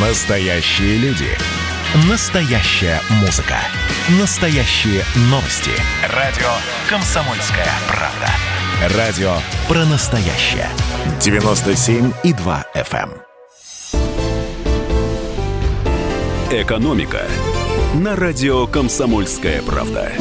Настоящие люди. Настоящая музыка. Настоящие новости. Радио «Комсомольская правда». Радио про настоящее. 97,2 FM. эм. «Экономика» на радио «Комсомольская правда».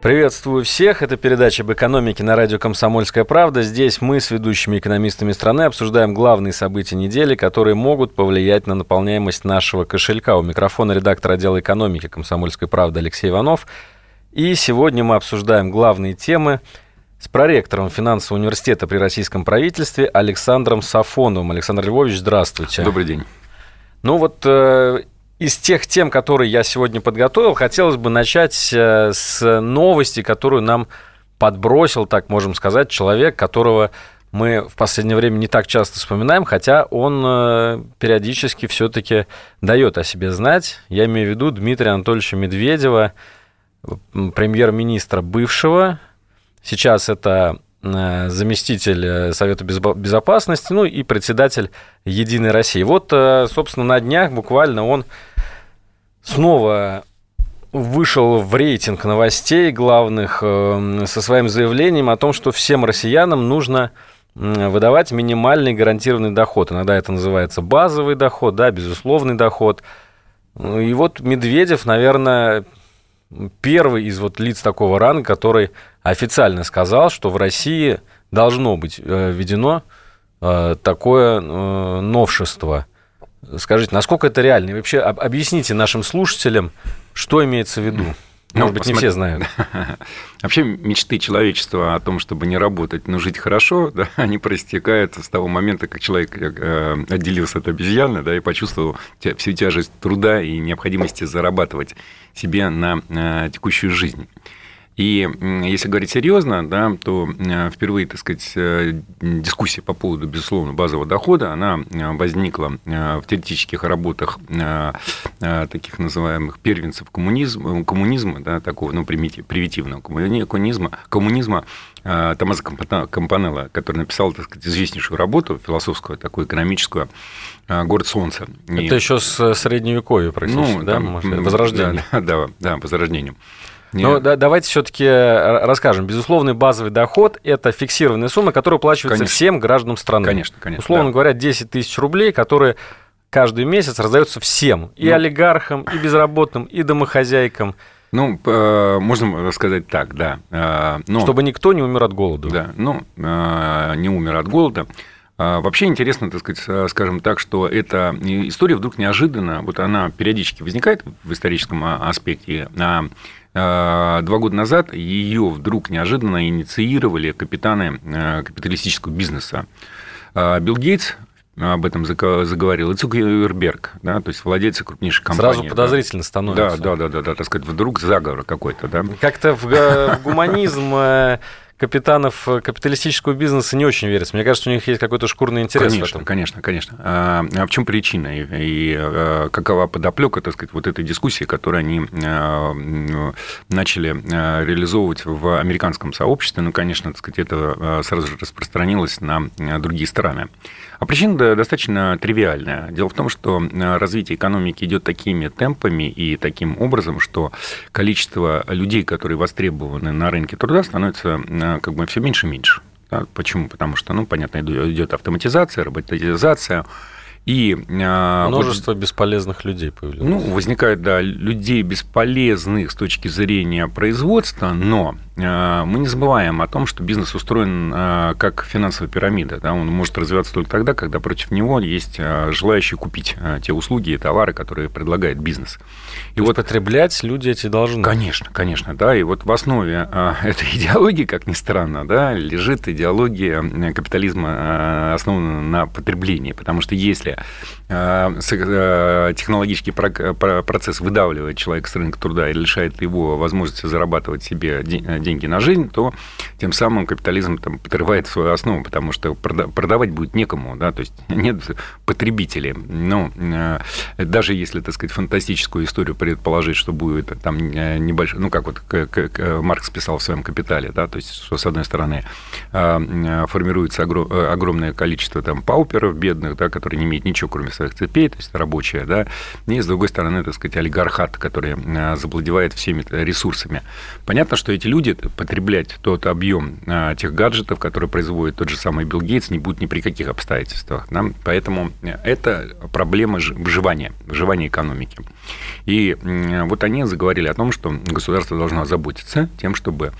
Приветствую всех. Это передача об экономике на радио «Комсомольская правда». Здесь мы с ведущими экономистами страны обсуждаем главные события недели, которые могут повлиять на наполняемость нашего кошелька. У микрофона редактор отдела экономики «Комсомольской правды» Алексей Иванов. И сегодня мы обсуждаем главные темы с проректором финансового университета при российском правительстве Александром Сафоновым. Александр Львович, здравствуйте. Добрый день. Ну вот э, из тех тем, которые я сегодня подготовил, хотелось бы начать э, с новости, которую нам подбросил, так можем сказать, человек, которого мы в последнее время не так часто вспоминаем, хотя он э, периодически все-таки дает о себе знать. Я имею в виду Дмитрия Анатольевича Медведева, премьер-министра бывшего. Сейчас это э, заместитель Совета Безопасности, ну и председатель Единой России. Вот, собственно, на днях буквально он снова вышел в рейтинг новостей главных э, со своим заявлением о том, что всем россиянам нужно выдавать минимальный гарантированный доход. Иногда это называется базовый доход, да, безусловный доход. И вот Медведев, наверное, первый из вот лиц такого ранга, который официально сказал, что в России должно быть э, введено э, такое новшество – Скажите, насколько это реально? И вообще объясните нашим слушателям, что имеется в виду. Ну, Может быть, посмотри... не все знают. Вообще мечты человечества о том, чтобы не работать, но жить хорошо, да, они проистекают с того момента, как человек э, отделился от обезьяны да, и почувствовал всю тяжесть труда и необходимости зарабатывать себе на э, текущую жизнь. И если говорить серьезно, да, то э, впервые, так сказать, э, дискуссия по поводу, безусловно, базового дохода, она э, возникла в теоретических работах таких называемых первенцев коммунизма, коммунизма да, такого ну, примитивного коммунизма, коммунизма Томаса Компанелла, который написал, так сказать, известнейшую работу философскую, такую экономическую, «Город солнца». Это И... еще с Средневековья практически, ну, да? Там, возрождение. Да, да, да, возрождением. Нет. Но да, давайте все-таки э, расскажем. Безусловный базовый доход – это фиксированная сумма, которая уплачивается конечно. всем гражданам страны. Конечно, конечно. Условно да. говоря, 10 тысяч рублей, которые каждый месяц раздаются всем. И ну, олигархам, и безработным, и домохозяйкам. Ну, можно сказать так, да. Э, но, Чтобы никто не умер от голода. Да, ну, э, не умер от голода. А, вообще интересно, так сказать, скажем так, что эта история вдруг неожиданно, вот она периодически возникает в историческом а, аспекте, а Э, два года назад ее вдруг неожиданно инициировали капитаны э, капиталистического бизнеса. Э, Билл Гейтс об этом заговорил, и Цукерберг, да, то есть владельцы крупнейших компаний. Сразу подозрительно да. становится. Да, да, да, да, да, так сказать, вдруг заговор какой-то, да. Как-то в, в гуманизм капитанов э, капиталистического бизнеса не очень верится. Мне кажется, у них есть какой-то шкурный интерес конечно, в этом. Конечно, конечно. А, а в чем причина и, и а, какова подоплека, так сказать, вот этой дискуссии, которую они а, начали реализовывать в американском сообществе? Ну, конечно, так сказать, это сразу же распространилось на другие страны. А причина достаточно тривиальная. Дело в том, что развитие экономики идет такими темпами и таким образом, что количество людей, которые востребованы на рынке труда, становится как бы все меньше и меньше. Почему? Потому что, ну, понятно, идет автоматизация, роботизация, и, а, Множество вот, бесполезных людей появляется. Ну, возникает, да, людей бесполезных с точки зрения производства, но а, мы не забываем о том, что бизнес устроен а, как финансовая пирамида. Да? Он может развиваться только тогда, когда против него есть желающие купить те услуги и товары, которые предлагает бизнес. И То вот потреблять люди эти должны. Конечно, конечно, да. И вот в основе этой идеологии, как ни странно, да, лежит идеология капитализма, основанная на потреблении. Потому что если если э, э, технологический процесс выдавливает человека с рынка труда и лишает его возможности зарабатывать себе деньги на жизнь, то тем самым капитализм там, подрывает свою основу, потому что продавать будет некому, да, то есть нет потребителей. Ну, даже если, так сказать, фантастическую историю предположить, что будет там небольшой, ну, как вот как Маркс писал в своем «Капитале», да, то есть, что, с одной стороны, формируется огромное количество там пауперов бедных, да, которые не имеют ничего, кроме своих цепей, то есть рабочие, да, и, с другой стороны, так сказать, олигархат, который завладевает всеми ресурсами. Понятно, что эти люди потреблять тот объем а, тех гаджетов, которые производит тот же самый Билл Гейтс, не будут ни при каких обстоятельствах. Да? Поэтому это проблема выживания, выживания экономики. И вот они заговорили о том, что государство должно озаботиться тем, чтобы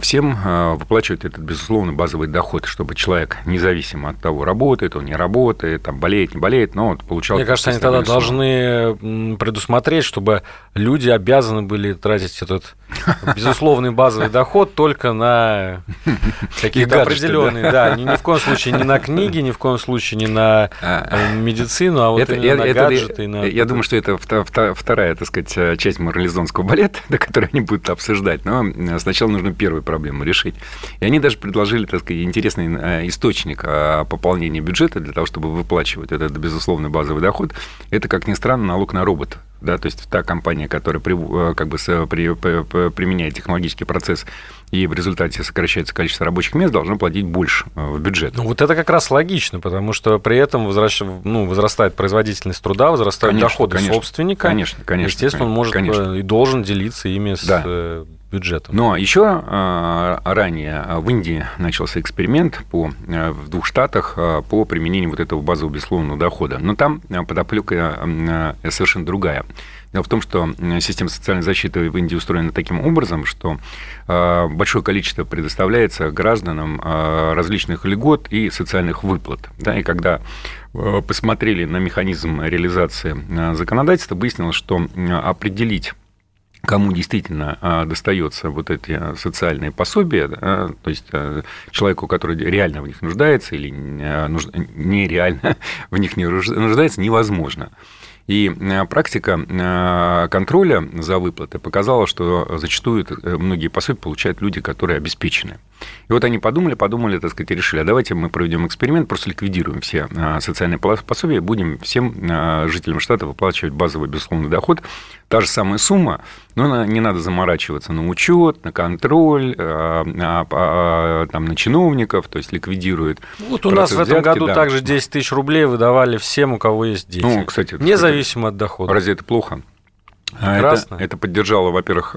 всем а, выплачивать этот, безусловно, базовый доход, чтобы человек, независимо от того, работает он, не работает, там, болеет, не болеет, но вот получал... Мне кажется, они тогда сумму. должны предусмотреть, чтобы люди обязаны были тратить этот безусловный базовый доход только на какие-то определенные, да, ни, в коем случае не на книги, ни в коем случае не на а, э, медицину, а вот на гаджеты. Я думаю, что это вторая, так сказать, часть морализонского балета, до которой они будут обсуждать, но сначала нужно первую проблему решить. И они даже предложили, так сказать, интересный источник пополнения бюджета для того, чтобы выплачивать этот безусловный базовый доход. Это, как ни странно, налог на робот да, то есть та компания, которая при, э, как бы при, при, применяет технологический процесс и в результате сокращается количество рабочих мест, должно платить больше э, в бюджет. Ну, вот это как раз логично, потому что при этом возвращ... ну, возрастает производительность труда, возрастают конечно, доходы конечно, собственника. Конечно, конечно. Естественно, он может конечно. и должен делиться ими с да бюджетом. Но еще а, ранее в Индии начался эксперимент по, э, в двух штатах а, по применению вот этого базового безусловного дохода. Но там э, подоплека э, совершенно другая. Дело в том, что система социальной защиты в Индии устроена таким образом, что большое количество предоставляется гражданам различных льгот и социальных выплат. Да, и когда посмотрели на механизм реализации законодательства, выяснилось, что определить кому действительно а, достается вот эти социальные пособия, то есть а, человеку, который реально в них нуждается или а, нереально в них не нуждается, невозможно. И практика контроля за выплаты показала, что зачастую многие пособия получают люди, которые обеспечены. И вот они подумали, подумали, так сказать, и решили, а давайте мы проведем эксперимент, просто ликвидируем все социальные пособия, будем всем жителям штата выплачивать базовый безусловный доход. Та же самая сумма, но не надо заморачиваться на учет, на контроль, а, а, а, там, на чиновников, то есть ликвидирует. Вот у нас в этом взятки, году да. также 10 тысяч рублей выдавали всем, у кого есть дети. Ну, кстати, независимо от дохода. Разве это плохо? Это, это поддержало, во-первых,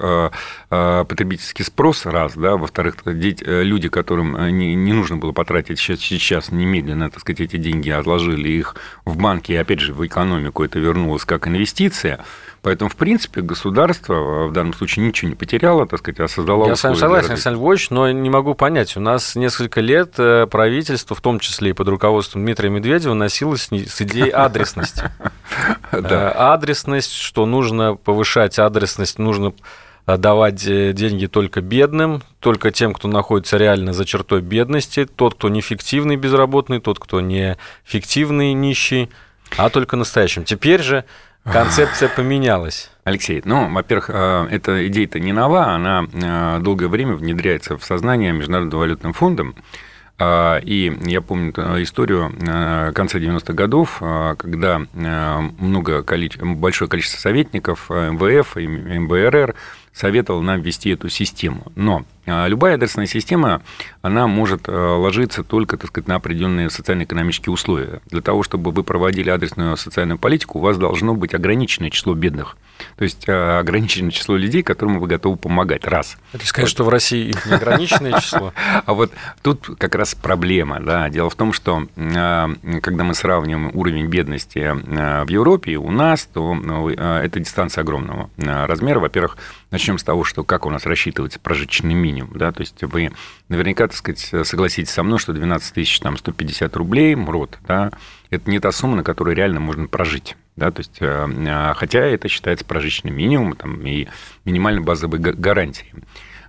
потребительский спрос, раз, да, во-вторых, люди, которым не, не нужно было потратить сейчас, сейчас немедленно, так сказать, эти деньги, отложили их в банки, и опять же в экономику это вернулось как инвестиция, Поэтому, в принципе, государство э, в данном случае ничего не потеряло, так сказать, а создало Я с вами согласен, Александр Львович, но не могу понять. У нас несколько лет э, правительство, в том числе и под руководством Дмитрия Медведева, носилось с идеей адресности. Э, адресность, что нужно повышать адресность, нужно давать деньги только бедным, только тем, кто находится реально за чертой бедности, тот, кто не фиктивный безработный, тот, кто не фиктивный нищий, а только настоящим. Теперь же Концепция поменялась. Алексей, ну, во-первых, э, эта идея-то не нова, она э, долгое время внедряется в сознание Международным валютным фондом. Э, и я помню историю конца 90-х годов, когда много, большое количество советников МВФ и МБРР советовал нам ввести эту систему. Но а, любая адресная система, она может а, ложиться только, так сказать, на определенные социально-экономические условия. Для того, чтобы вы проводили адресную социальную политику, у вас должно быть ограниченное число бедных. То есть а, ограниченное число людей, которым вы готовы помогать. Раз. Это сказать, вот. что в России их неограниченное число. А вот тут как раз проблема. Да. Дело в том, что когда мы сравниваем уровень бедности в Европе у нас, то ну, это дистанция огромного размера. Во-первых, начнем с того, что как у нас рассчитывается прожиточный минимум. Да? То есть вы наверняка, так сказать, согласитесь со мной, что 12 тысяч там, 150 рублей МРОД, да, это не та сумма, на которую реально можно прожить. Да, то есть, э, хотя это считается прожиточным минимумом там, и минимальной базовой гарантией.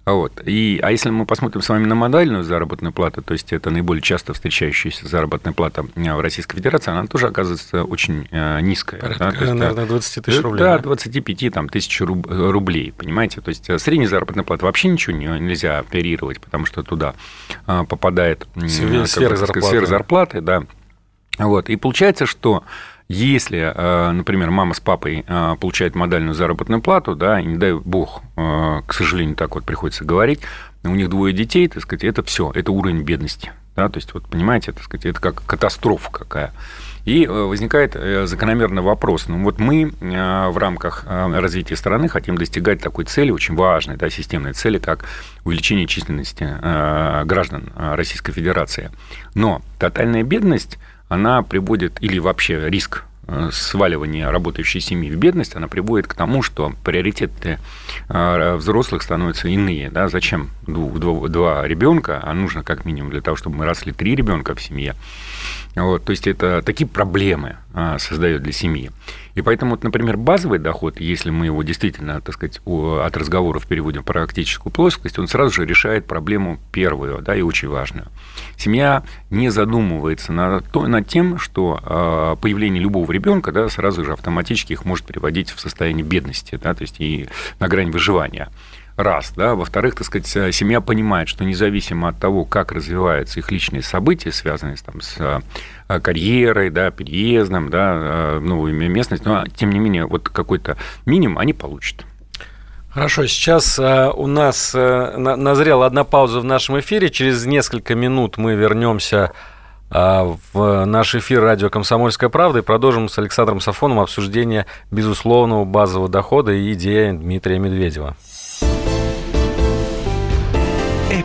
Вот. И, а если мы посмотрим с вами на модальную заработную плату, то есть это наиболее часто встречающаяся заработная плата в Российской Федерации, она тоже оказывается очень низкая. Порядка, да, есть, наверное, 20 тысяч рублей. Да, 25 там, тысяч рублей, понимаете? То есть средняя заработная плата вообще ничего нельзя оперировать, потому что туда попадает сфера зарплаты. Сфера зарплаты, да. Вот. И получается, что если, э, например, мама с папой э, получают модальную заработную плату, да, и не дай бог, э, к сожалению, так вот приходится говорить, у них двое детей, так сказать, это все, это уровень бедности. Да, то есть, вот понимаете, так сказать, это как катастрофа какая. И возникает закономерный вопрос. Ну, вот мы в рамках развития страны хотим достигать такой цели, очень важной, да, системной цели, как увеличение численности граждан Российской Федерации. Но тотальная бедность она приводит, или вообще риск э, сваливания работающей семьи в бедность, она приводит к тому, что приоритеты э, взрослых становятся иные. Да? Зачем два, два ребенка, а нужно как минимум для того, чтобы мы росли три ребенка в семье. Вот, то есть это такие проблемы а, создает для семьи. И поэтому, вот, например, базовый доход, если мы его действительно, так сказать, от разговоров переводим в практическую плоскость, он сразу же решает проблему первую, да, и очень важную. Семья не задумывается над, над тем, что а, появление любого ребенка, да, сразу же автоматически их может приводить в состояние бедности, да, то есть и на грань выживания раз, да, во-вторых, так сказать, э, семья понимает, что независимо от того, как развиваются их личные события, связанные там, с э, карьерой, да, переездом, да, э, новую местность, но тем не менее вот какой-то минимум они получат. Хорошо, сейчас у нас назрела одна пауза в нашем эфире. Через несколько минут мы вернемся в наш эфир радио «Комсомольская правда» и продолжим с Александром Сафоном обсуждение безусловного базового дохода и идеи Дмитрия Медведева.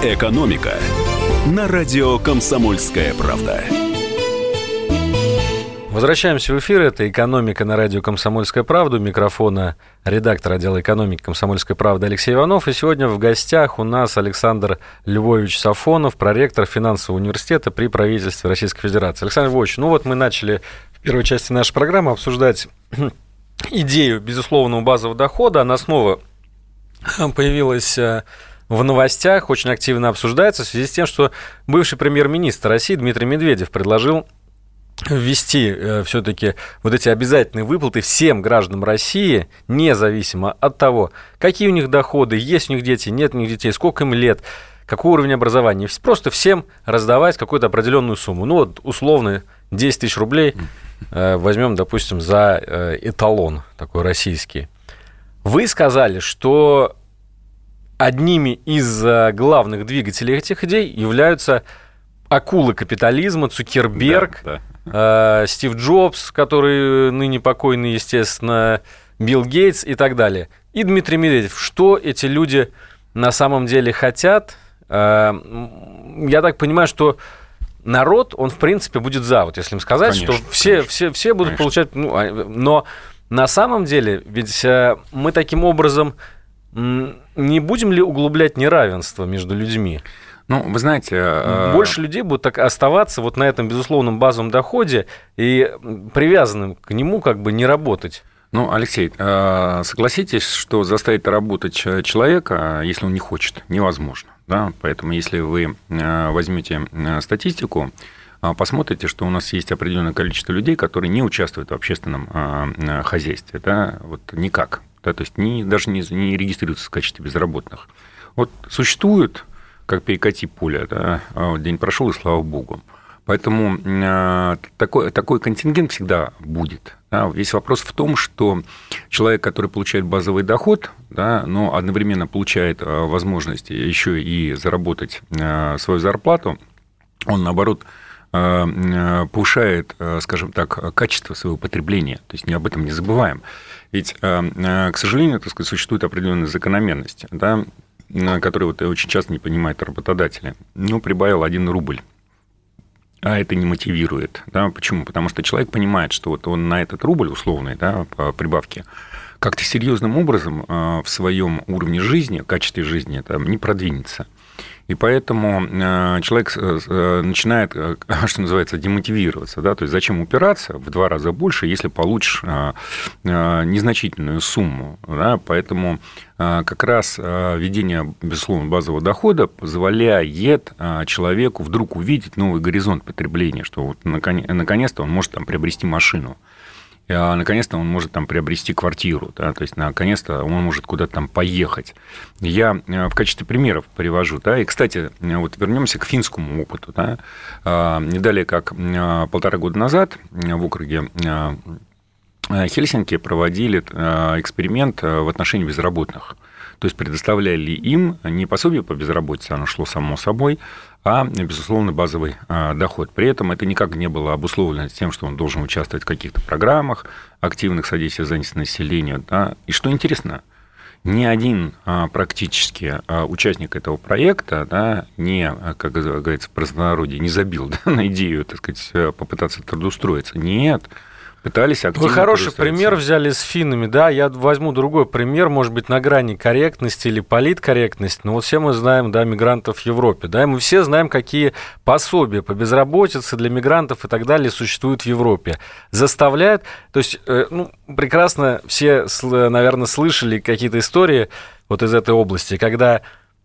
«Экономика» на радио «Комсомольская правда». Возвращаемся в эфир. Это «Экономика» на радио «Комсомольская правда». У микрофона редактор отдела экономики «Комсомольской правды» Алексей Иванов. И сегодня в гостях у нас Александр Львович Сафонов, проректор финансового университета при правительстве Российской Федерации. Александр Львович, ну вот мы начали в первой части нашей программы обсуждать идею безусловного базового дохода. Она снова появилась э, в новостях очень активно обсуждается в связи с тем, что бывший премьер-министр России Дмитрий Медведев предложил ввести э, все-таки вот эти обязательные выплаты всем гражданам России, независимо от того, какие у них доходы, есть у них дети, нет у них детей, сколько им лет, какой уровень образования. Просто всем раздавать какую-то определенную сумму. Ну вот условно 10 тысяч рублей э, возьмем, допустим, за э, эталон такой российский. Вы сказали, что одними из э, главных двигателей этих идей являются акулы капитализма, Цукерберг, да, да. Э, Стив Джобс, который ныне покойный, естественно, Билл Гейтс и так далее. И Дмитрий Медведев. Что эти люди на самом деле хотят? Э, я так понимаю, что народ, он, в принципе, будет за. Вот если им сказать, конечно, что все, конечно, все, все будут конечно. получать... Ну, а, но на самом деле, ведь э, мы таким образом не будем ли углублять неравенство между людьми? Ну, вы знаете... Э, Больше людей будут так оставаться вот на этом безусловном базовом доходе и привязанным к нему как бы не работать. Ну, Алексей, э, согласитесь, что заставить работать человека, если он не хочет, невозможно. Да? Поэтому если вы э, возьмете статистику, посмотрите, что у нас есть определенное количество людей, которые не участвуют в общественном хозяйстве. Да? Вот никак да, то есть не, даже не, не регистрируются в качестве безработных. Вот существует, как перекати поле, да, а день прошел, и слава богу. Поэтому э, такой, такой контингент всегда будет. Да. Весь вопрос в том, что человек, который получает базовый доход, да, но одновременно получает э, возможность еще и заработать свою зарплату, он, наоборот, повышает, скажем так, качество своего потребления. То есть не об этом не забываем. Ведь, к сожалению, так сказать, существует определенная закономерность, да, которые вот очень часто не понимают работодатели. Ну, прибавил один рубль а это не мотивирует. Да? Почему? Потому что человек понимает, что вот он на этот рубль условный, да, по прибавке, как-то серьезным образом в своем уровне жизни, качестве жизни там, не продвинется. И поэтому э, человек э, э, начинает, что называется, демотивироваться. Да? То есть зачем упираться в два раза больше, если получишь незначительную сумму. Да? Поэтому как раз введение, безусловно, базового дохода позволяет человеку вдруг увидеть новый горизонт потребления, что вот наконец-то он может там, приобрести машину а наконец-то он может там приобрести квартиру, да, то есть наконец-то он может куда-то там поехать. Я э, в качестве примеров привожу, да, и, кстати, вот вернемся к финскому опыту, да, а, не далее как э, полтора года назад в округе э, Хельсинки проводили эксперимент в отношении безработных. То есть предоставляли им не пособие по безработице, оно шло само собой, а, безусловно, базовый а, доход. При этом это никак не было обусловлено тем, что он должен участвовать в каких-то программах активных содействия занятости населения. Да. И что интересно, ни один а, практически а, участник этого проекта да, не, как говорится в простонародье, не забил да, на идею, так сказать, попытаться трудоустроиться. Нет, пытались активно... Вы хороший пример взяли с финнами, да, я возьму другой пример, может быть, на грани корректности или политкорректности, но вот все мы знаем, да, мигрантов в Европе, да, и мы все знаем, какие пособия по безработице для мигрантов и так далее существуют в Европе. Заставляют, то есть, э, ну, прекрасно все, наверное, слышали какие-то истории вот из этой области, когда э,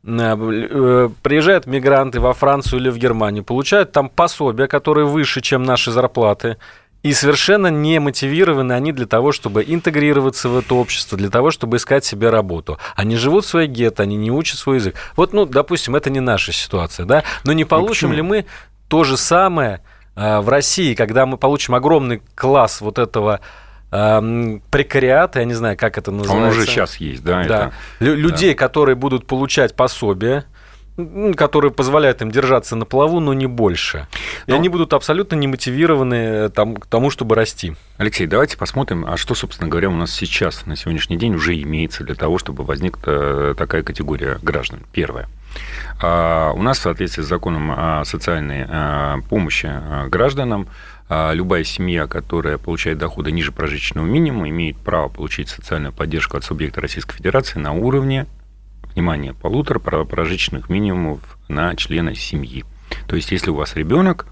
э, приезжают мигранты во Францию или в Германию, получают там пособия, которые выше, чем наши зарплаты, и совершенно не мотивированы они для того, чтобы интегрироваться в это общество, для того, чтобы искать себе работу. Они живут в своей гетто, они не учат свой язык. Вот, ну, допустим, это не наша ситуация, да? Но не получим ну, ли мы то же самое э, в России, когда мы получим огромный класс вот этого э, прекариата, я не знаю, как это называется. Он уже сейчас есть, да? Да. Это... Людей, да. которые будут получать пособие, которые позволяют им держаться на плаву, но не больше. И но... Ну, они будут абсолютно не мотивированы э, там, к тому, чтобы расти. Алексей, давайте посмотрим, а что, собственно говоря, у нас сейчас, на сегодняшний день уже имеется для того, чтобы возникла э, такая категория граждан. Первое. А, у нас в соответствии с законом о социальной э, помощи гражданам любая семья, которая получает доходы ниже прожиточного минимума, имеет право получить социальную поддержку от субъекта Российской Федерации на уровне внимание, полутора прожиточных минимумов на члена семьи. То есть, если у вас ребенок,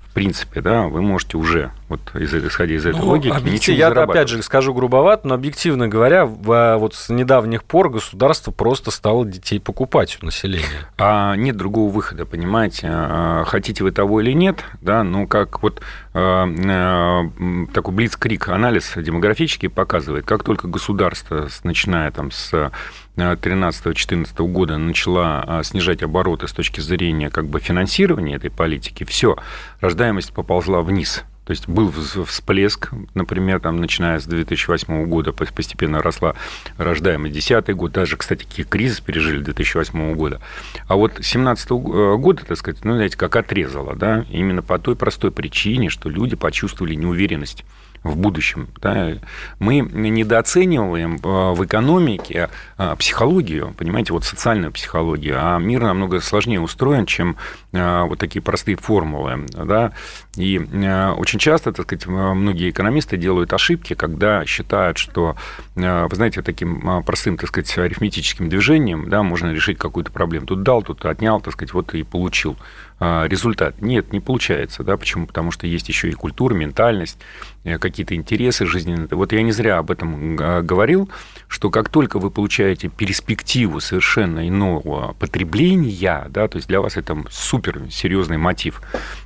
в принципе, да, вы можете уже, вот исходя из этой ну, логики, ничего Я опять же скажу грубовато, но объективно говоря, в, вот с недавних пор государство просто стало детей покупать у населения. А нет другого выхода, понимаете? А, хотите вы того или нет, да, ну как вот а, а, такой блицкрик анализ демографический показывает, как только государство, начиная там с 2013-2014 года начала а, снижать обороты с точки зрения как бы финансирования этой политики, все, рождаемость поползла вниз. То есть был всплеск, например, там, начиная с 2008 года постепенно росла рождаемость. 2010 год, даже, кстати, кризис пережили 2008 года. А вот 2017 э, года, так сказать, ну, знаете, как отрезало, да, именно по той простой причине, что люди почувствовали неуверенность в будущем. Да. Мы недооцениваем э, в экономике э, психологию, понимаете, вот социальную психологию, а мир намного сложнее устроен, чем э, вот такие простые формулы. Да. И очень часто, так сказать, многие экономисты делают ошибки, когда считают, что, вы знаете, таким простым, так сказать, арифметическим движением да, можно решить какую-то проблему. Тут дал, тут отнял, так сказать, вот и получил. А, результат. Нет, не получается. Да? Почему? Потому что есть еще и культура, ментальность, э, какие-то интересы жизненные. Вот я не зря об этом а, говорил, что как только вы получаете перспективу совершенно иного потребления, да, то есть для вас это супер серьезный мотив,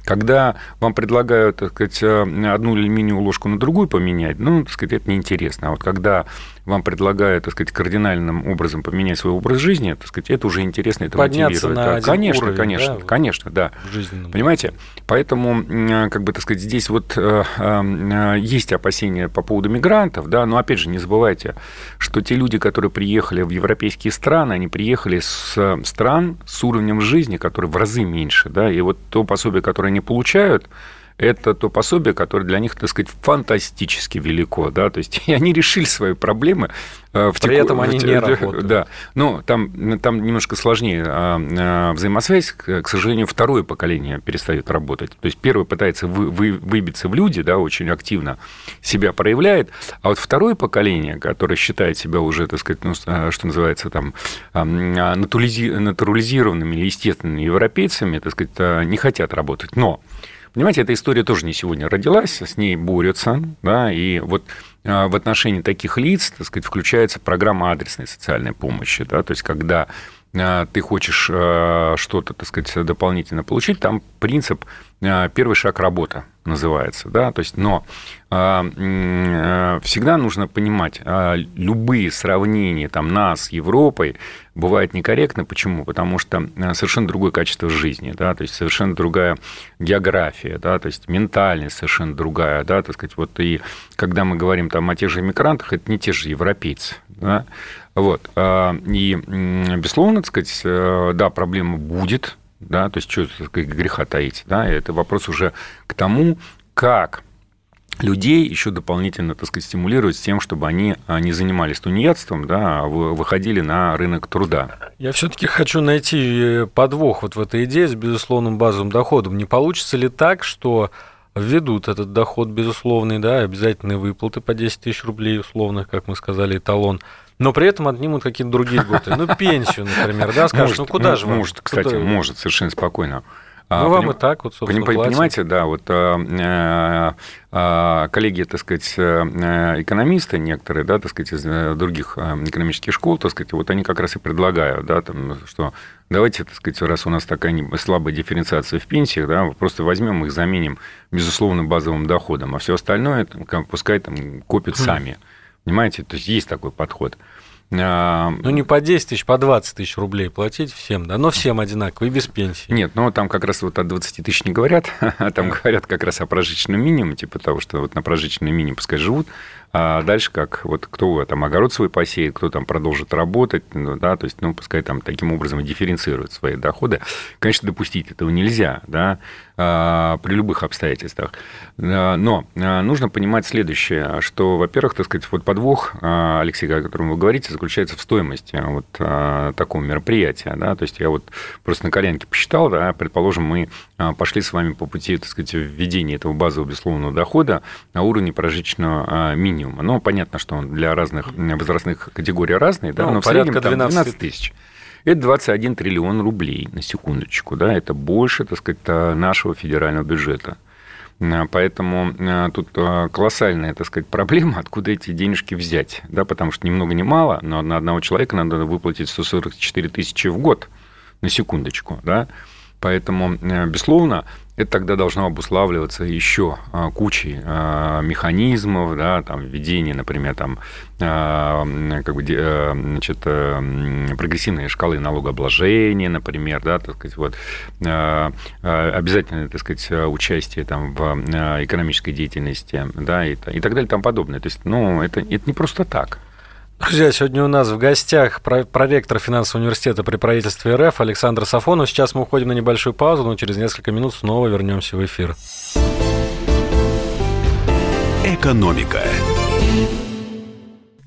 когда вам предлагают так сказать, э, одну алюминиевую ложку на другую поменять, ну, так сказать, это неинтересно. А вот когда вам предлагают, так сказать, кардинальным образом поменять свой образ жизни, так сказать, это уже интересно, это Подняться мотивирует. на Да, один конечно, уровень, конечно, да, конечно, да. жизненном. Понимаете? Поэтому, как бы, так сказать, здесь вот э, э, есть опасения по поводу мигрантов, да, но, опять же, не забывайте, что те люди, которые приехали в европейские страны, они приехали с э, стран с уровнем жизни, который в разы меньше, да, и вот то пособие, которое они получают, это то пособие, которое для них, так сказать, фантастически велико, да, то есть и они решили свои проблемы. э, В При теку- этом они в не работают. Да, ну, там, там немножко сложнее а, а, взаимосвязь. К сожалению, второе поколение перестает работать. То есть первое пытается вы- вы- выбиться в люди, да, очень активно себя проявляет, а вот второе поколение, которое считает себя уже, так сказать, ну, а, что называется, там, а, натурализированными или естественными европейцами, так сказать, а, не хотят работать. Но Понимаете, эта история тоже не сегодня родилась, с ней борются, да, и вот а, в отношении таких лиц, так сказать, включается программа адресной социальной помощи, да, то есть когда а, ты хочешь а, что-то, так сказать, дополнительно получить, там принцип первый шаг работа называется, да, то есть, но а, а, всегда нужно понимать, а, любые сравнения там нас с Европой бывают некорректны. Почему? Потому что а, совершенно другое качество жизни, да, то есть совершенно другая география, да, то есть ментальность совершенно другая, да, так сказать, вот и когда мы говорим там о тех же мигрантах, это не те же европейцы, да, вот, а, и, безусловно, так сказать, э, да, проблема будет, да, то есть что греха таить, да, это вопрос уже к тому, как людей еще дополнительно, так сказать, стимулировать с тем, чтобы они а, не занимались тунеядством, да, а вы- выходили на рынок труда. Я все-таки хочу найти э, подвох вот в этой идее с безусловным базовым доходом. Не получится ли так, что введут этот доход безусловный, да, обязательные выплаты по 10 тысяч рублей условных, как мы сказали, эталон, но при этом отнимут какие-то другие льготы. Ну, пенсию, например, да, скажут, ну куда же вам? Может, кстати, может, совершенно спокойно. Ну, А, вам поним- и так вот, собственно, Поним-. Понимаете, да, вот э, э, коллеги, так сказать, э, экономисты некоторые, да, так сказать, из э, других э, экономических школ, так сказать, вот они как раз и предлагают, да, там, что давайте, так сказать, раз у нас такая слабая дифференциация в пенсиях, да, просто возьмем их, заменим безусловно базовым доходом, а все остальное пускай там копят Хм. сами. Понимаете, то есть есть такой подход. А, Ну, не по 10 тысяч, по 20 тысяч рублей платить всем, да, но всем одинаково и без пенсии. Нет, ну там как раз вот о 20 тысяч не говорят, а там говорят как раз о прожиточном минимуме, типа того, что вот на прожиточный минимум пускай живут, а дальше как, вот кто там огород свой посеет, кто там продолжит работать, ну, да, то есть, ну, пускай там таким образом дифференцирует свои доходы. Конечно, допустить этого нельзя, да, а, при любых обстоятельствах. А, Но а, нужно понимать следующее, что, во-первых, так сказать, вот подвох, Алексей, о котором вы говорите, заключается в стоимости вот такого мероприятия, да, то есть я вот просто на коленке посчитал, да, предположим, мы пошли с вами по пути, так сказать, введения этого базового безусловного дохода на уровне прожиточного а, минимума. Ну, понятно, что он для разных возрастных категорий разный, да, Ну, но в среднем порядка там 12 12 тысяч. Это 21 триллион рублей, на секундочку, да, это больше, так сказать, нашего федерального бюджета. А, Поэтому а, тут а, колоссальная, так сказать, проблема, откуда эти денежки взять, да, потому что ни много ни мало, но на одного человека надо выплатить 144 тысячи в год, на секундочку, да, Поэтому, э, безусловно, это тогда должно обуславливаться еще а, кучей а, механизмов, да, там, введение, например, там, как бы, э, значит, э, прогрессивные шкалы налогообложения, например, да, так сказать, вот, обязательное, так сказать, э, участие там, в экономической деятельности, да, и, и так далее, и тому подобное. То есть, ну, это, это не просто так. Друзья, сегодня у нас в гостях про- проректор финансового университета при правительстве РФ Александр Сафонов. Сейчас мы уходим на небольшую паузу, но через несколько минут снова вернемся в эфир. «Экономика».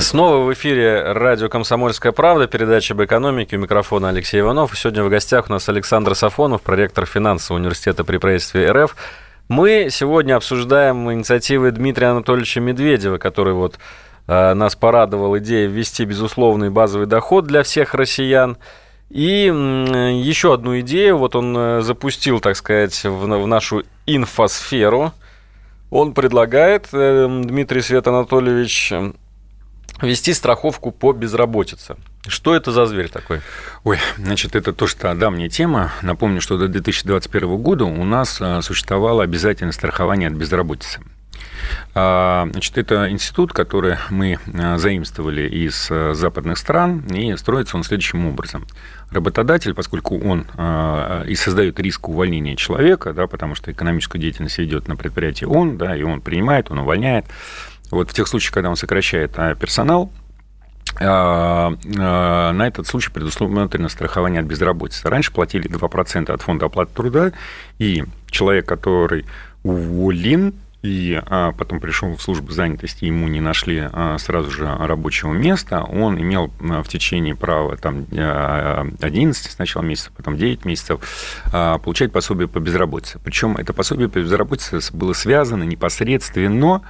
Снова в эфире радио «Комсомольская правда», передача об экономике. У микрофона Алексей Иванов. Сегодня в гостях у нас Александр Сафонов, проректор финансового университета при правительстве РФ. Мы сегодня обсуждаем инициативы Дмитрия Анатольевича Медведева, который вот э, нас порадовал идеей ввести безусловный базовый доход для всех россиян. И э, еще одну идею, вот он э, запустил, так сказать, в, в нашу инфосферу. Он предлагает, э, Дмитрий Свет Анатольевич, вести страховку по безработице. Что это за зверь такой? Ой, значит, это то, что давняя тема. Напомню, что до 2021 года у нас а, существовало обязательное страхование от безработицы. А, значит, это институт, который мы а, заимствовали из западных стран, и строится он следующим образом. Работодатель, поскольку он и создает риск увольнения человека, да, потому что экономическую деятельность ведет на предприятии он, да, и он принимает, он увольняет, вот в тех случаях, когда он сокращает а, персонал, а, а, на этот случай предусмотрено страхование от безработицы. Раньше платили 2% от фонда оплаты труда, и человек, который уволен, и потом пришел в службу занятости, ему не нашли сразу же рабочего места, он имел в течение права там, 11 сначала месяцев, потом 9 месяцев получать пособие по безработице. Причем это пособие по безработице было связано непосредственно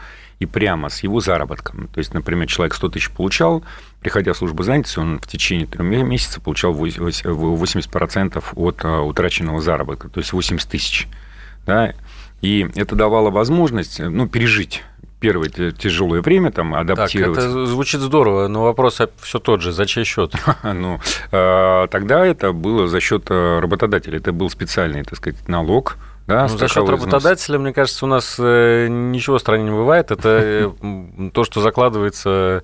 и прямо с его заработком. То есть, например, человек 100 тысяч получал, приходя в службу занятости, он в течение трех месяцев получал 80% от а, утраченного заработка, то есть 80 тысяч. Да? И это давало возможность ну, пережить первое тяжелое время, там, адаптироваться. Так, это звучит здорово, но вопрос все тот же, за чей счет? ну, а, тогда это было за счет работодателя, это был специальный, так сказать, налог, да, ну, за счет работодателя, мне кажется, у нас э, ничего в стране не бывает. Это э, то, что закладывается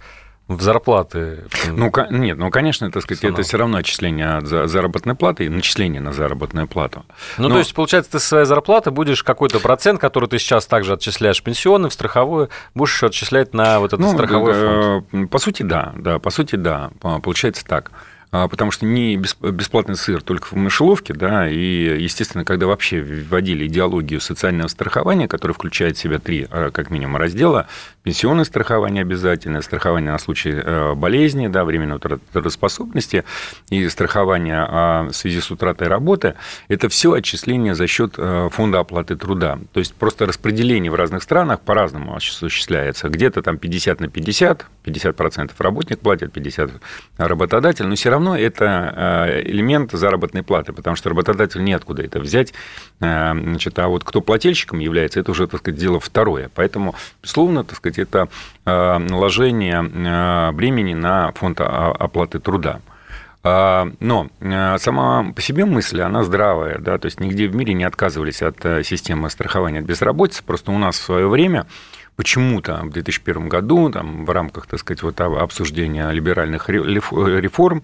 в зарплаты. Ну, нет, ну, конечно, так сказать, это все равно отчисление от заработной платы и начисление на заработную плату. Ну, Но... то есть, получается, ты со своей зарплаты будешь какой-то процент, который ты сейчас также отчисляешь в пенсионный, в страховую, будешь еще отчислять на вот этот ну, страховой э, фонд. По сути, да, да, по сути, да, получается так. А, потому что не бесплатный сыр только в мышеловке, да, и, естественно, когда вообще вводили идеологию социального страхования, которая включает в себя три, а, как минимум, раздела, пенсионное страхование обязательное, страхование на случай э, болезни, да, временной трудоспособности и страхование а, в связи с утратой работы, это все отчисление за счет э, фонда оплаты труда. То есть просто распределение в разных странах по-разному осуществляется. Где-то там 50 на 50, 50% работник платит, 50% работодатель, но все равно это э, элемент заработной платы, потому что работодатель неоткуда это взять. Значит, а вот кто плательщиком является, это уже, так сказать, дело второе. Поэтому, безусловно, так сказать, это э, наложение э, бремени на фонд оплаты труда. А, но э, сама по себе мысль, она здравая, да, то есть нигде в мире не отказывались от системы страхования от безработицы, просто у нас в свое время почему-то в 2001 году там, в рамках, так сказать, вот обсуждения либеральных реформ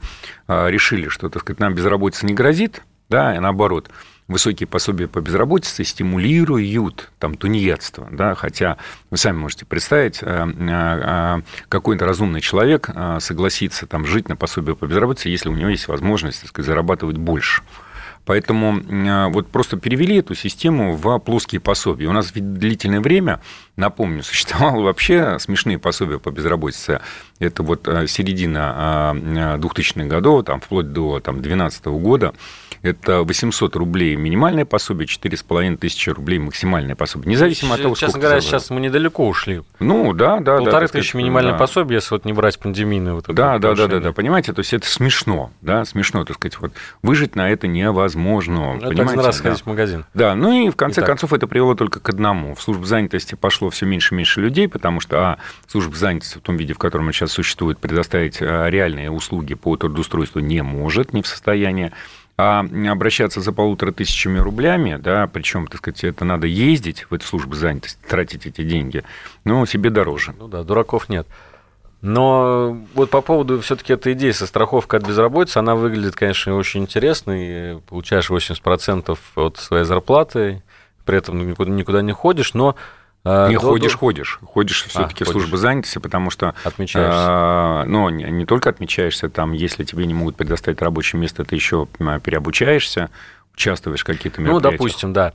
решили, что, так сказать, нам безработица не грозит, да, и наоборот – высокие пособия по безработице стимулируют там, тунеядство. Да? Хотя вы сами можете представить, э, э, э, какой-то разумный человек согласится там, жить на пособие по безработице, если у него есть возможность так сказать, зарабатывать больше. Поэтому вот просто перевели эту систему в плоские пособия. У нас ведь длительное время, напомню, существовало вообще смешные пособия по безработице. Это вот середина 2000-х годов, там, вплоть до там, 2012 года это 800 рублей минимальное пособие, 4,5 тысячи рублей максимальное пособие. Независимо от того, Честно говоря, сейчас мы недалеко ушли. Ну, да, да. Полторы да, тысячи минимальное да. пособие, если вот не брать пандемийное. Вот да, да, да, да, да, понимаете, то есть это смешно, да, смешно, так сказать, вот выжить на это невозможно. Ну, понимаете, один раз да. ходить в магазин. Да, ну и в конце Итак. концов это привело только к одному. В службу занятости пошло все меньше и меньше людей, потому что, а, служба занятости в том виде, в котором она сейчас существует, предоставить а, реальные услуги по трудоустройству не может, не в состоянии а обращаться за полутора тысячами рублями, да, причем, так сказать, это надо ездить в эту службу занятости, тратить эти деньги, ну, себе дороже. Ну да, дураков нет. Но вот по поводу все-таки этой идеи со страховкой от безработицы, она выглядит, конечно, очень интересной. Получаешь 80% от своей зарплаты, при этом никуда, никуда не ходишь, но не до, ходишь, до... ходишь. Ходишь все-таки а, в службу занятости, потому что... Отмечаешься. А, ну, не, не только отмечаешься, там, если тебе не могут предоставить рабочее место, ты еще переобучаешься, участвуешь в каких-то мероприятиях. Ну, допустим, да.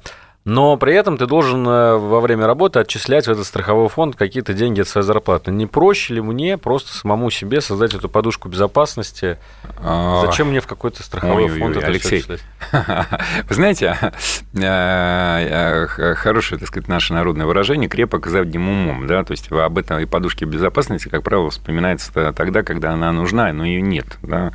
Но при этом ты должен э, во время работы отчислять в этот страховой фонд какие-то деньги от своей зарплаты. Не проще ли мне просто самому себе создать эту подушку безопасности? А, Зачем мне в какой-то страховой Ой-ой-ой, фонд это Алексей. Вы знаете, э, э, хорошее, так сказать, наше народное выражение «крепок задним умом», да, то есть об этом и подушке безопасности, как правило, вспоминается тогда, когда она нужна, но ее нет, да.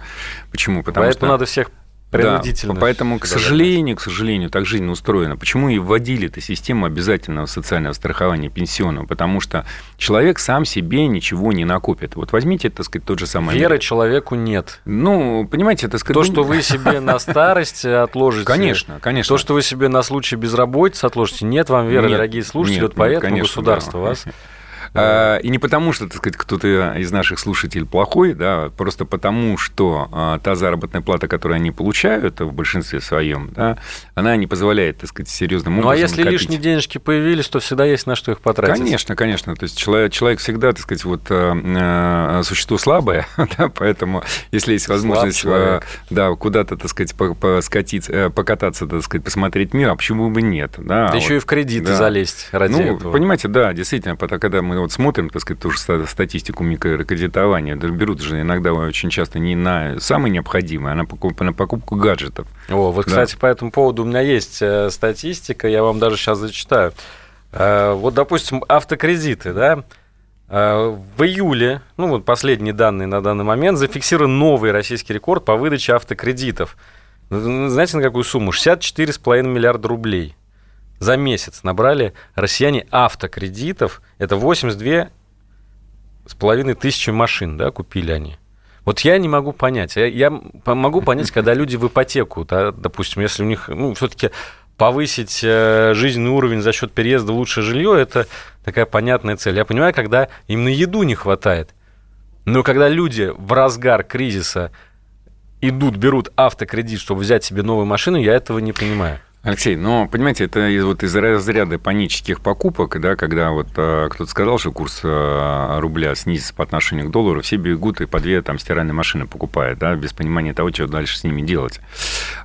Почему? Потому Поэтому что... надо всех принудительно. Да, поэтому, к сожалению, к сожалению, так жизнь устроена. Почему и вводили эту систему обязательного социального страхования пенсионного? Потому что человек сам себе ничего не накопит. Вот возьмите, так сказать, тот же самый... Веры Америк- человеку нет. Ну, понимаете, это сказать... То, ну, что вы себе на старость отложите. Конечно, конечно. То, что вы себе на случай безработицы отложите. Нет вам веры, дорогие слушатели. нет, вот поэтому государство да. вас... А, И не потому, что, так сказать, кто-то из наших слушателей плохой, да, просто потому, что а, та заработная плата, которую они получают в большинстве своем, да, она не позволяет, так сказать, серьезным Ну, образом а если копить. лишние денежки появились, то всегда есть на что их потратить. Конечно, конечно. То есть человек, человек всегда, так сказать, вот э, э, существо слабое, да, поэтому если есть возможность э, да, куда-то, так сказать, по- поскатиться, э, покататься, так сказать, посмотреть мир, а почему бы нет? Да, Да еще и в кредиты да. залезть ради ну, этого. понимаете, да, действительно, когда мы вот смотрим, так сказать, ту же ста- статистику микрокредитования, берут же иногда очень часто не на самое необходимое, а на покупку, на покупку гаджетов. О, вот, Да. кстати, по этому поводу у меня есть э, статистика, я вам даже сейчас зачитаю. Э, Вот, допустим, автокредиты, да, Э, в июле, ну вот последние данные на данный момент, зафиксирован новый российский рекорд по выдаче автокредитов. Знаете, на какую сумму? 64,5 миллиарда рублей. За месяц набрали россияне автокредитов. Это 82 с половиной тысячи машин, да, купили они. Вот я не могу понять. Я, я могу понять, когда люди в ипотеку, да, допустим, если у них, ну, все-таки повысить э, жизненный уровень за счет переезда в лучшее жилье, это такая понятная цель. Я понимаю, когда им на еду не хватает. Но когда люди в разгар кризиса идут, берут автокредит, чтобы взять себе новую машину, я этого не понимаю. Алексей, ну, понимаете, это из, вот из разряда панических покупок, да, когда вот э, кто-то сказал, что курс э, рубля снизится по отношению к доллару, все бегут и по две там стиральные машины покупают, да, без понимания того, что дальше с ними делать.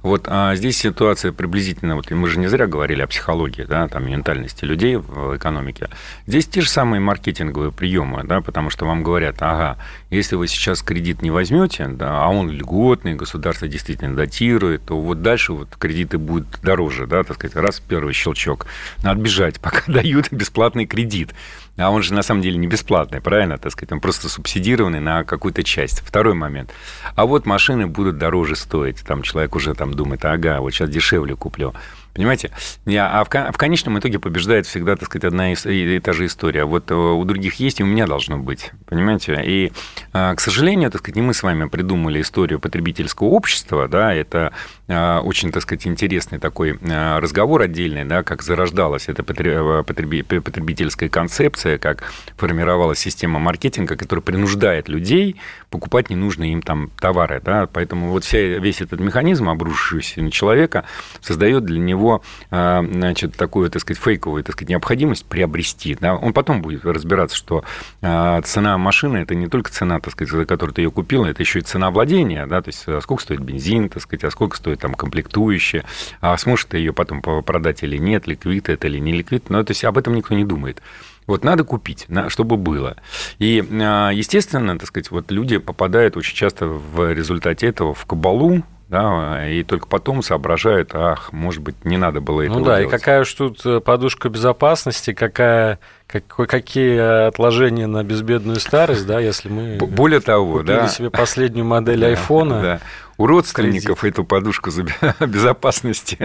Вот а здесь ситуация приблизительно, вот и мы же не зря говорили о психологии, да, там, ментальности людей в экономике. Здесь те же самые маркетинговые приемы, да, потому что вам говорят, ага, если вы сейчас кредит не возьмете, да, а он льготный, государство действительно датирует, то вот дальше вот кредиты будут дороже, да, так сказать, раз первый щелчок. Надо бежать, пока дают бесплатный кредит. А он же на самом деле не бесплатный, правильно, так сказать, он просто субсидированный на какую-то часть. Второй момент. А вот машины будут дороже стоить. Там человек уже там думает, ага, вот сейчас дешевле куплю. Понимаете? А в, кон- в конечном итоге побеждает всегда, так сказать, одна и, и та же история. Вот э, у других есть, и у меня должно быть. Понимаете? И, э, к сожалению, так сказать, не мы с вами придумали историю потребительского общества, да, это э, очень, так сказать, интересный такой э, разговор отдельный, да, как зарождалась эта э, потреби- потребительская концепция, как формировалась система маркетинга, которая принуждает людей покупать ненужные им там товары, да, поэтому вот вся, весь этот механизм, обрушившийся на человека, создает для него, э, значит, такую, так сказать, фейковую, так сказать, необходимость приобрести, да, он потом будет разбираться, что э, цена машины – это не только цена, так сказать, за которую ты ее купил, это еще и цена владения, да, то есть а сколько стоит бензин, так сказать, а сколько стоит там комплектующие, а сможет ты ее потом продать или нет, ликвид это или не ликвид, но то есть об этом никто не думает. Вот надо купить, чтобы было. И, а, естественно, так сказать, вот люди попадают очень часто в результате этого в кабалу, да, и только потом соображают, ах, может быть, не надо было этого Ну да, делать. и какая уж тут э, подушка безопасности, какая, какой, какие отложения на безбедную старость, да, если мы Более того, купили да, себе последнюю модель айфона. да. У родственников эту подушку за- безопасности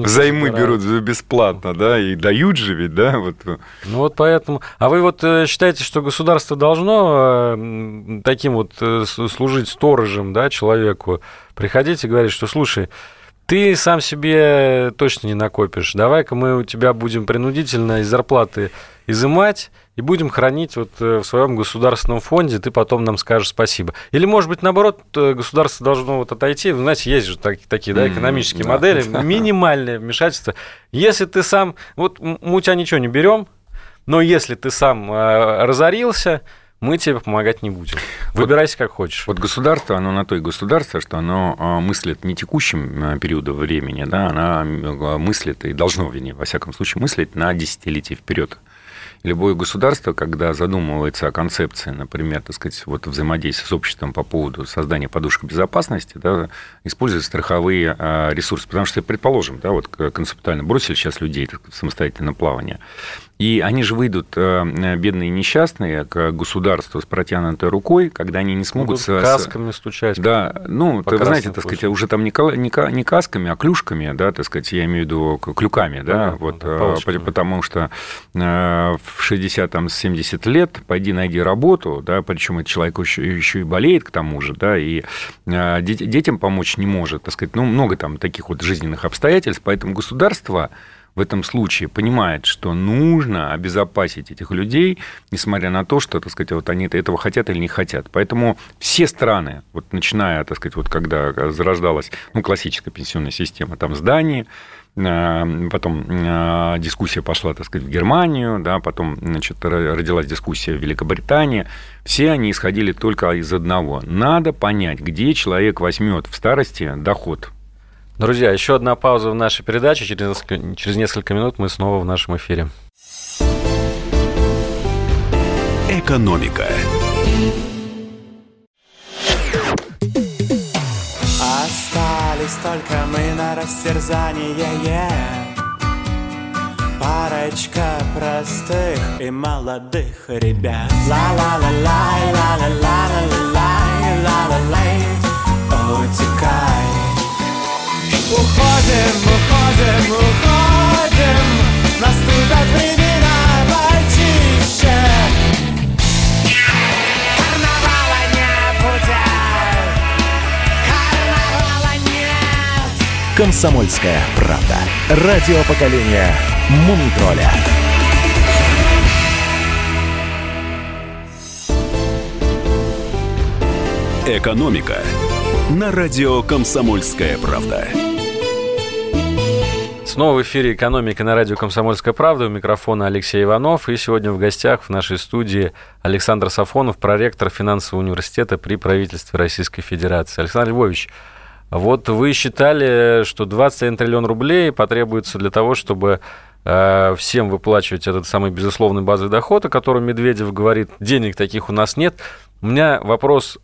взаймы берут бесплатно, да, и дают же ведь, да, вот. Ну вот поэтому. А вы вот э, считаете, что государство должно э, таким вот э, служить сторожем, да, человеку, приходить и говорить, что слушай, ты сам себе точно не накопишь. Давай-ка мы у тебя будем принудительно из зарплаты изымать и будем хранить вот э, в своем государственном фонде, ты потом нам скажешь спасибо. Или, может быть, наоборот, э, государство должно вот отойти. Вы знаете, есть же так- такие да, экономические да. модели, минимальное вмешательство. Если ты сам... Вот мы у тебя ничего не берем, но если ты сам э, разорился, мы тебе помогать не будем. Выбирайся как хочешь. Вот государство, оно на то и государство, что оно а, мыслит не текущим а, периодом времени, да, она мыслит и должно, вернее, во всяком случае, мыслить на десятилетия вперед любое государство, когда задумывается о концепции, например, так сказать, вот взаимодействия с обществом по поводу создания подушек безопасности, да, использует страховые а, ресурсы. Потому что, предположим, да, вот концептуально бросили сейчас людей в самостоятельное плавание, и они же выйдут, э, бедные и несчастные, к государству с протянутой рукой, когда они не смогут... Будут с касками стучать. Да, ну, вы знаете, так сказать, уже там не, не, не касками, а клюшками, да, так сказать, я имею в виду клюками, да, да вот, да, э, потому что э, в 60-70 лет пойди найди работу, да, причем этот человек еще, еще и болеет к тому же, да, и детям помочь не может, так сказать, ну, много там таких вот жизненных обстоятельств, поэтому государство в этом случае понимает, что нужно обезопасить этих людей, несмотря на то, что, так сказать, вот они этого хотят или не хотят. Поэтому все страны, вот начиная, так сказать, вот когда зарождалась ну, классическая пенсионная система, там здание, э, потом э, дискуссия пошла, так сказать, в Германию, да, потом, значит, родилась дискуссия в Великобритании. Все они исходили только из одного. Надо понять, где человек возьмет в старости доход Друзья, еще одна пауза в нашей передаче. Через несколько, через несколько минут мы снова в нашем эфире. Экономика. Остались только мы на растерзание Парочка простых и молодых ребят Ла-ла-ла-лай, ла-ла-ла-ла-ла-лай, ла-ла-лай Утекай Уходим, уходим, уходим. Наступят времена почище Карнавала не будет. Карнавала нет. Комсомольская правда. Радио поколения Мумитроля. Экономика. На радио «Комсомольская правда». Снова в эфире «Экономика» на радио «Комсомольская правда». У микрофона Алексей Иванов. И сегодня в гостях в нашей студии Александр Сафонов, проректор финансового университета при правительстве Российской Федерации. Александр Львович, вот вы считали, что 21 триллион рублей потребуется для того, чтобы э, всем выплачивать этот самый безусловный базовый доход, о котором Медведев говорит, денег таких у нас нет. У меня вопрос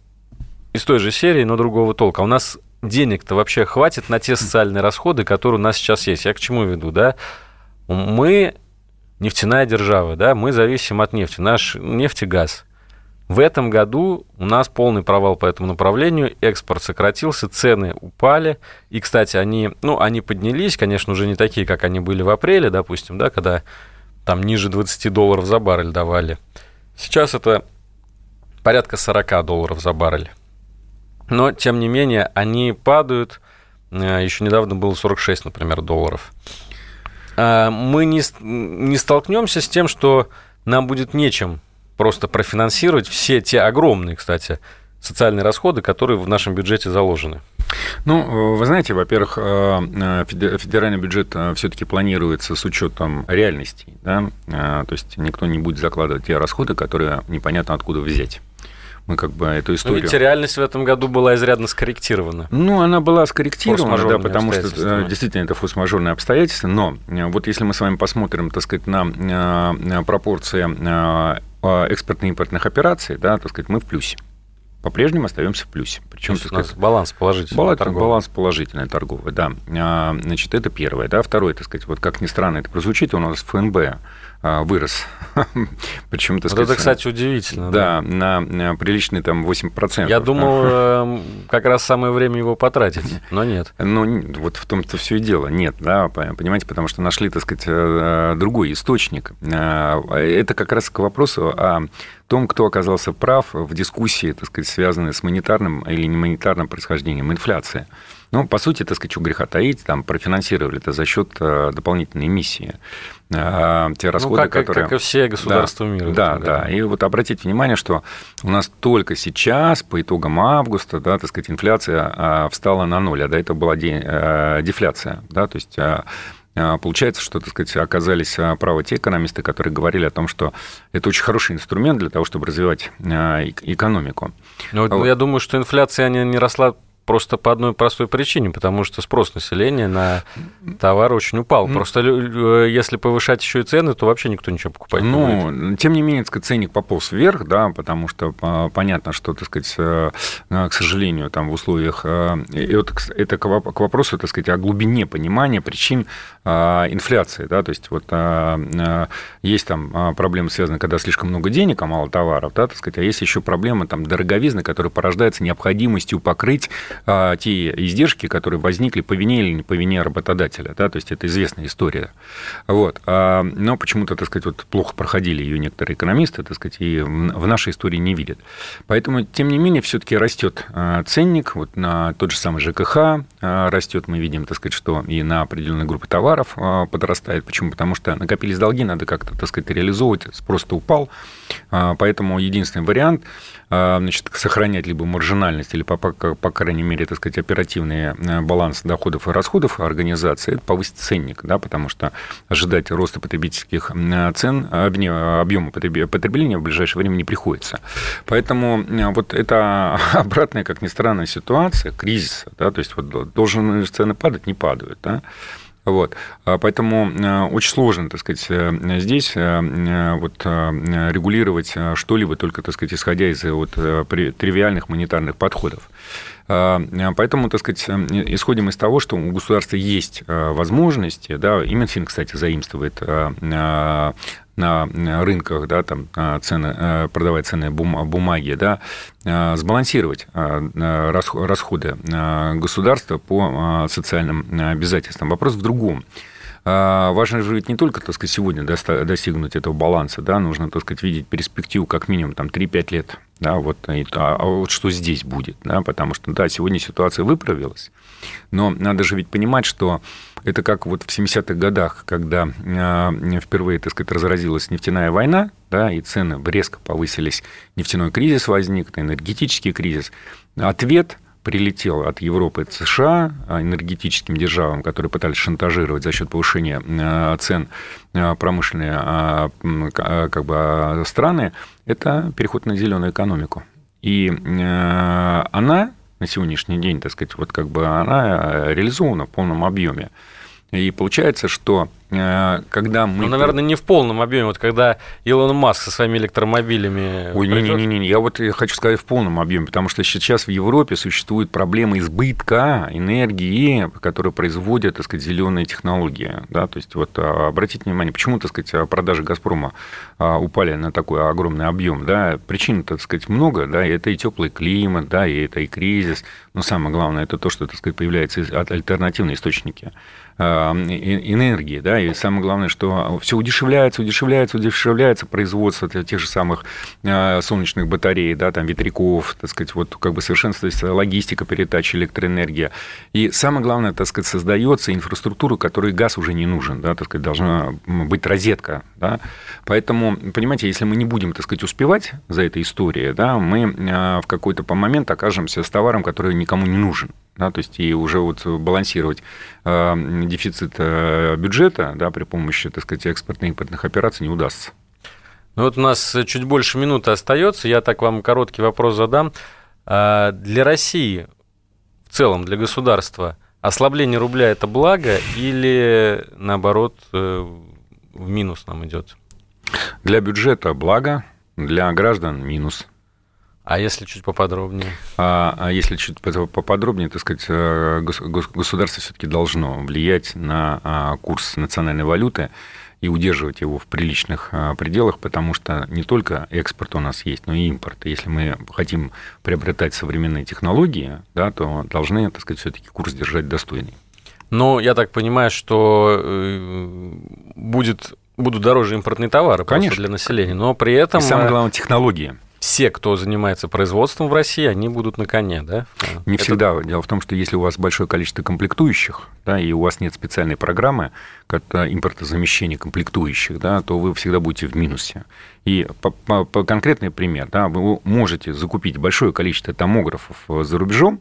из той же серии, но другого толка. У нас денег-то вообще хватит на те социальные расходы, которые у нас сейчас есть. Я к чему веду, да? Мы нефтяная держава, да, мы зависим от нефти, наш нефть и газ. В этом году у нас полный провал по этому направлению, экспорт сократился, цены упали, и, кстати, они, ну, они поднялись, конечно, уже не такие, как они были в апреле, допустим, да, когда там ниже 20 долларов за баррель давали. Сейчас это порядка 40 долларов за баррель. Но, тем не менее, они падают. Э, Еще недавно было 46, например, долларов. А, мы не, не столкнемся с тем, что нам будет нечем просто профинансировать все те огромные, кстати, социальные расходы, которые в нашем бюджете заложены. Ну, вы знаете, во-первых, э, федеральный бюджет э, все-таки планируется с учетом реальностей, да? то есть никто не будет закладывать те расходы, которые непонятно откуда взять мы как бы эту историю... Ну, ведь реальность в этом году была изрядно скорректирована. Ну, она была скорректирована, да, потому что э, действительно это форс-мажорные обстоятельства, но э, вот если мы с вами посмотрим, так сказать, на э, пропорции экспортно-импортных операций, да, так сказать, мы в плюсе по-прежнему остаемся в плюсе. Причем у нас баланс положительный. Баланс, баланс положительный торговый, да. А, значит, это первое. Да. Второе, так сказать, вот как ни странно это прозвучит, у нас ФНБ вырос. Причем, так сказать, это, кстати, удивительно. Да, да, на приличный там 8%. Я думал, эм, как раз самое время его потратить, но нет. Ну, вот в том-то все и дело. Нет, да, понимаете, потому что нашли, так сказать, э, другой источник. А, это как раз к вопросу о том, кто оказался прав в дискуссии, так сказать, связанной с монетарным или немонетарным происхождением инфляции. Ну, по сути, так сказать, что греха таить, там профинансировали это за счет э, дополнительной эмиссии. Э, те расходы, ну, как, которые... как и все государства да, мира. Да, да. И вот обратите внимание, что у нас только сейчас, по итогам августа, да, так сказать, инфляция э, встала на ноль, а до этого была дефляция. Да, то есть получается, что, так сказать, оказались правы те экономисты, которые говорили о том, что это очень хороший инструмент для того, чтобы развивать экономику. Ну, вот. Я думаю, что инфляция не росла просто по одной простой причине, потому что спрос населения на товары очень упал. Mm. Просто э, если повышать еще и цены, то вообще никто ничего покупать ну, не будет. Ну, тем не менее, так сказать, ценник пополз вверх, да, потому что понятно, что, так сказать, э, к сожалению, там в условиях... Э, вот это к вопросу, так сказать, о глубине понимания причин инфляции, да, то есть вот есть там проблемы, связанные, когда слишком много денег, а мало товаров, да, так сказать, а есть еще проблемы там дороговизны, которые порождаются необходимостью покрыть а, те издержки, которые возникли по вине или не по вине работодателя. Да? То есть это известная история. Вот. А, но почему-то, так сказать, вот плохо проходили ее некоторые экономисты, так сказать, и в нашей истории не видят. Поэтому, тем не менее, все-таки растет а, ценник вот на тот же самый ЖКХ а, растет. Мы видим, так сказать, что и на определенные группы товаров а, подрастает. Почему? Потому что накопились долги, надо как-то, так сказать, реализовывать, спрос-то упал. А, поэтому единственный вариант а, значит, сохранять либо маржинальность, или, по, по, по крайней мере, так сказать, оперативный э, баланс доходов и расходов организации, это повысить ценник, да, потому что ожидать роста потребительских цен, объема потребления в ближайшее время не приходится. Поэтому э, вот это обратная, как ни странно, ситуация кризиса, да, то есть вот должны цены падать, не падают, да, вот. А поэтому э, очень сложно, так сказать, э, здесь э, вот, регулировать что-либо только, так сказать, исходя из вот, тривиальных монетарных подходов. Поэтому, так сказать, исходим из того, что у государства есть возможности, да, и Минфин, кстати, заимствует на рынках, да, там цены, э, продавать ценные бумаги, да, э, сбалансировать э, расходы государства по социальным обязательствам. Вопрос в другом. Важно же ведь не только, так сказать, сегодня достигнуть этого баланса, да, нужно, так сказать, видеть перспективу как минимум там 3-5 лет, да, вот, а, а вот что здесь будет, да, потому что, да, сегодня ситуация выправилась, но надо же ведь понимать, что это как вот в 70-х годах, когда э, впервые, так сказать, разразилась нефтяная война, да, и цены резко повысились, нефтяной кризис возник, энергетический кризис. Ответ прилетел от Европы и США а, энергетическим державам, которые пытались шантажировать за счет повышения э, цен э, промышленные как бы, страны, это переход на зеленую экономику. И она на сегодняшний день, так сказать, вот как бы она реализована в полном объеме. И получается, что Э, когда мы... Ну, наверное, не в полном объеме. Вот когда Илон Маск со своими электромобилями... Ой, не-не-не, я вот хочу сказать в полном объеме, потому что сейчас в Европе существует проблема избытка энергии, которую производят, так сказать, зеленые технологии. Да? То есть вот а, обратите внимание, почему, так сказать, продажи «Газпрома» а, упали на такой огромный объем. Да? Причин, так сказать, много. Да? И это и теплый климат, да, и это и кризис. Но самое главное, это то, что, так сказать, появляются альтернативные источники а, энергии, да, и самое главное, что все удешевляется, удешевляется, удешевляется производство тех же самых а, солнечных батарей, да, там ветряков, так сказать, вот как бы совершенствуется логистика передачи электроэнергии. И самое главное, так сказать, создается инфраструктура, которой газ уже не нужен, да, так сказать, должна быть розетка, да. Поэтому, понимаете, если мы не будем, так сказать, успевать за этой историей, да, мы а, в какой-то момент окажемся с товаром, который никому не нужен да, то есть и уже вот балансировать э, дефицит э, бюджета да, при помощи, так сказать, экспортно-импортных операций не удастся. Ну вот у нас чуть больше минуты остается, я так вам короткий вопрос задам. А для России в целом, для государства, ослабление рубля – это благо или, наоборот, э, в минус нам идет? Для бюджета благо, для граждан минус – а если чуть поподробнее? А, а если чуть поподробнее, так сказать, э, государство все-таки должно влиять на а, курс национальной валюты и удерживать его в приличных а, пределах, потому что не только экспорт у нас есть, но и импорт. Если мы хотим приобретать современные технологии, да, то должны, так сказать, все-таки курс держать достойный. Но я так понимаю, что э, будет, будут дороже импортные товары Конечно. для населения, но при этом... И самое главное, технологии все, кто занимается производством в России, они будут на коне, да? Не Это... всегда. Дело в том, что если у вас большое количество комплектующих, да, и у вас нет специальной программы как импортозамещения комплектующих, да, то вы всегда будете в минусе. И по, по, по конкретный пример, да, вы можете закупить большое количество томографов за рубежом,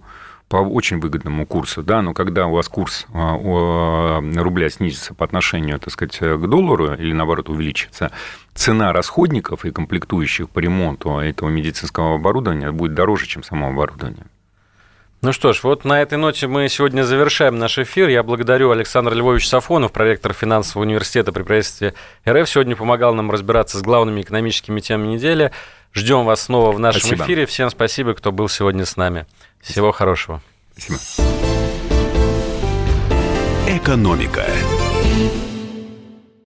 по очень выгодному курсу, да, но когда у вас курс а, у рубля снизится по отношению, так сказать, к доллару или, наоборот, увеличится, цена расходников и комплектующих по ремонту этого медицинского оборудования будет дороже, чем само оборудование. Ну что ж, вот на этой ноте мы сегодня завершаем наш эфир. Я благодарю Александра Львовича Сафонов, проректор финансового университета при правительстве РФ. Сегодня помогал нам разбираться с главными экономическими темами недели. Ждем вас снова в нашем Спасибо. эфире. Всем спасибо, кто был сегодня с нами. Всего хорошего. Спасибо. «Экономика»